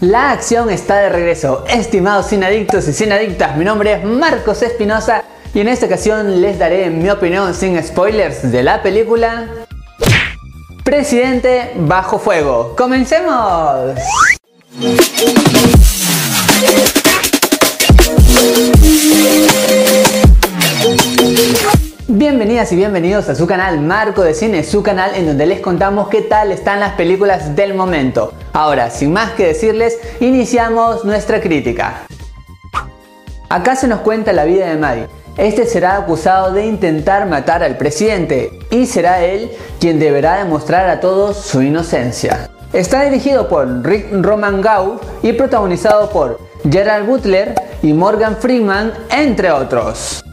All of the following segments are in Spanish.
La acción está de regreso, estimados sinadictos y sinadictas, mi nombre es Marcos Espinosa y en esta ocasión les daré mi opinión sin spoilers de la película Presidente Bajo Fuego. ¡Comencemos! Y bienvenidos a su canal Marco de Cine, su canal en donde les contamos qué tal están las películas del momento. Ahora, sin más que decirles, iniciamos nuestra crítica. Acá se nos cuenta la vida de Maddie. Este será acusado de intentar matar al presidente y será él quien deberá demostrar a todos su inocencia. Está dirigido por Rick Roman Gau y protagonizado por Gerald Butler y Morgan Freeman, entre otros.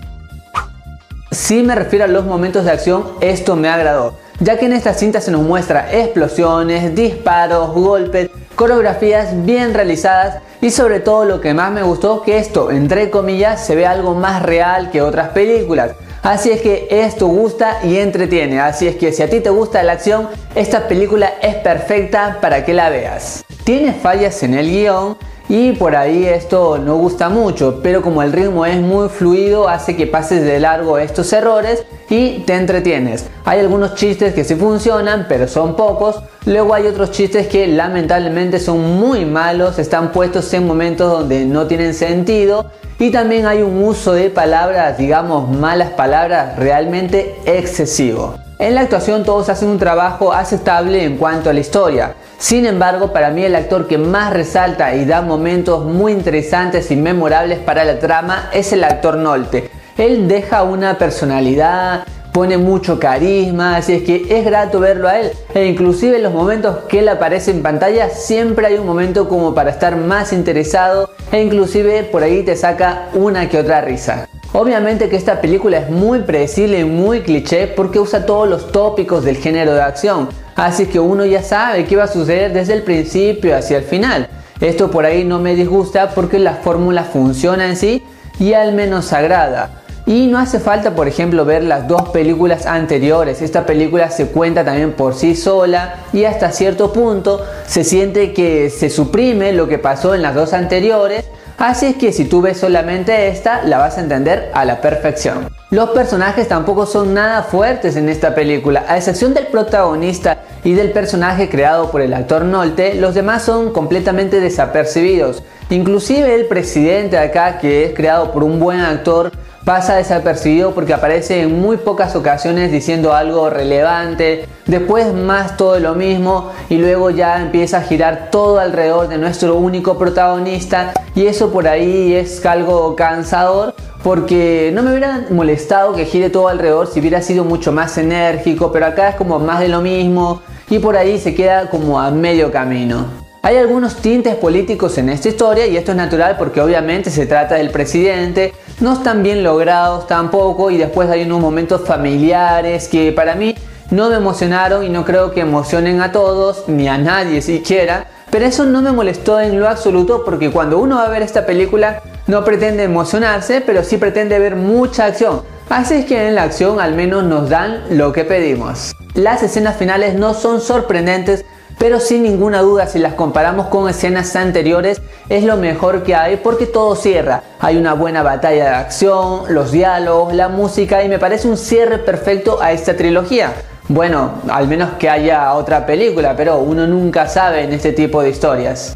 Si me refiero a los momentos de acción, esto me agradó, ya que en esta cinta se nos muestra explosiones, disparos, golpes, coreografías bien realizadas y sobre todo lo que más me gustó que esto, entre comillas, se ve algo más real que otras películas. Así es que esto gusta y entretiene, así es que si a ti te gusta la acción, esta película es perfecta para que la veas. Tiene fallas en el guion, y por ahí esto no gusta mucho, pero como el ritmo es muy fluido hace que pases de largo estos errores y te entretienes. Hay algunos chistes que sí funcionan, pero son pocos. Luego hay otros chistes que lamentablemente son muy malos, están puestos en momentos donde no tienen sentido. Y también hay un uso de palabras, digamos malas palabras, realmente excesivo. En la actuación todos hacen un trabajo aceptable en cuanto a la historia. Sin embargo, para mí el actor que más resalta y da momentos muy interesantes y memorables para la trama es el actor Nolte. Él deja una personalidad, pone mucho carisma, así es que es grato verlo a él. E inclusive en los momentos que él aparece en pantalla siempre hay un momento como para estar más interesado e inclusive por ahí te saca una que otra risa. Obviamente que esta película es muy predecible y muy cliché porque usa todos los tópicos del género de acción. Así que uno ya sabe qué va a suceder desde el principio hacia el final. Esto por ahí no me disgusta porque la fórmula funciona en sí y al menos agrada. Y no hace falta, por ejemplo, ver las dos películas anteriores. Esta película se cuenta también por sí sola y hasta cierto punto se siente que se suprime lo que pasó en las dos anteriores. Así es que si tú ves solamente esta, la vas a entender a la perfección. Los personajes tampoco son nada fuertes en esta película, a excepción del protagonista y del personaje creado por el actor Nolte, los demás son completamente desapercibidos. Inclusive el presidente acá, que es creado por un buen actor, pasa desapercibido porque aparece en muy pocas ocasiones diciendo algo relevante, después más todo lo mismo y luego ya empieza a girar todo alrededor de nuestro único protagonista y eso por ahí es algo cansador porque no me hubiera molestado que gire todo alrededor si hubiera sido mucho más enérgico, pero acá es como más de lo mismo y por ahí se queda como a medio camino. Hay algunos tintes políticos en esta historia y esto es natural porque obviamente se trata del presidente, no están bien logrados tampoco y después hay unos momentos familiares que para mí no me emocionaron y no creo que emocionen a todos ni a nadie siquiera, pero eso no me molestó en lo absoluto porque cuando uno va a ver esta película no pretende emocionarse, pero sí pretende ver mucha acción. Así es que en la acción al menos nos dan lo que pedimos. Las escenas finales no son sorprendentes, pero sin ninguna duda si las comparamos con escenas anteriores es lo mejor que hay porque todo cierra. Hay una buena batalla de acción, los diálogos, la música y me parece un cierre perfecto a esta trilogía. Bueno, al menos que haya otra película, pero uno nunca sabe en este tipo de historias.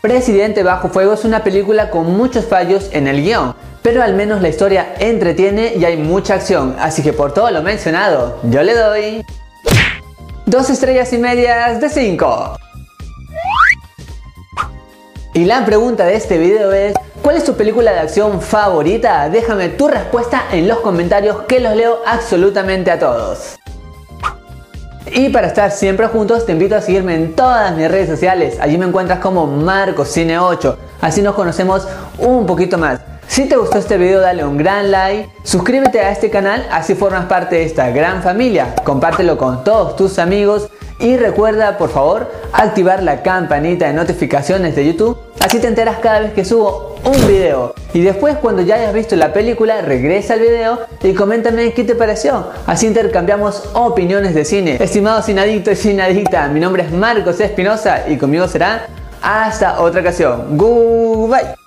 Presidente Bajo Fuego es una película con muchos fallos en el guion, pero al menos la historia entretiene y hay mucha acción, así que por todo lo mencionado, yo le doy dos estrellas y medias de 5. Y la pregunta de este video es, ¿cuál es tu película de acción favorita? Déjame tu respuesta en los comentarios que los leo absolutamente a todos. Y para estar siempre juntos te invito a seguirme en todas mis redes sociales. Allí me encuentras como MarcosCine8. Así nos conocemos un poquito más. Si te gustó este video dale un gran like, suscríbete a este canal, así formas parte de esta gran familia. Compártelo con todos tus amigos y recuerda por favor activar la campanita de notificaciones de YouTube, así te enteras cada vez que subo un video. Y después cuando ya hayas visto la película, regresa al video y coméntame qué te pareció. Así intercambiamos opiniones de cine. Estimados sinadictos y sinadicta, mi nombre es Marcos Espinosa y conmigo será Hasta otra ocasión. Goodbye.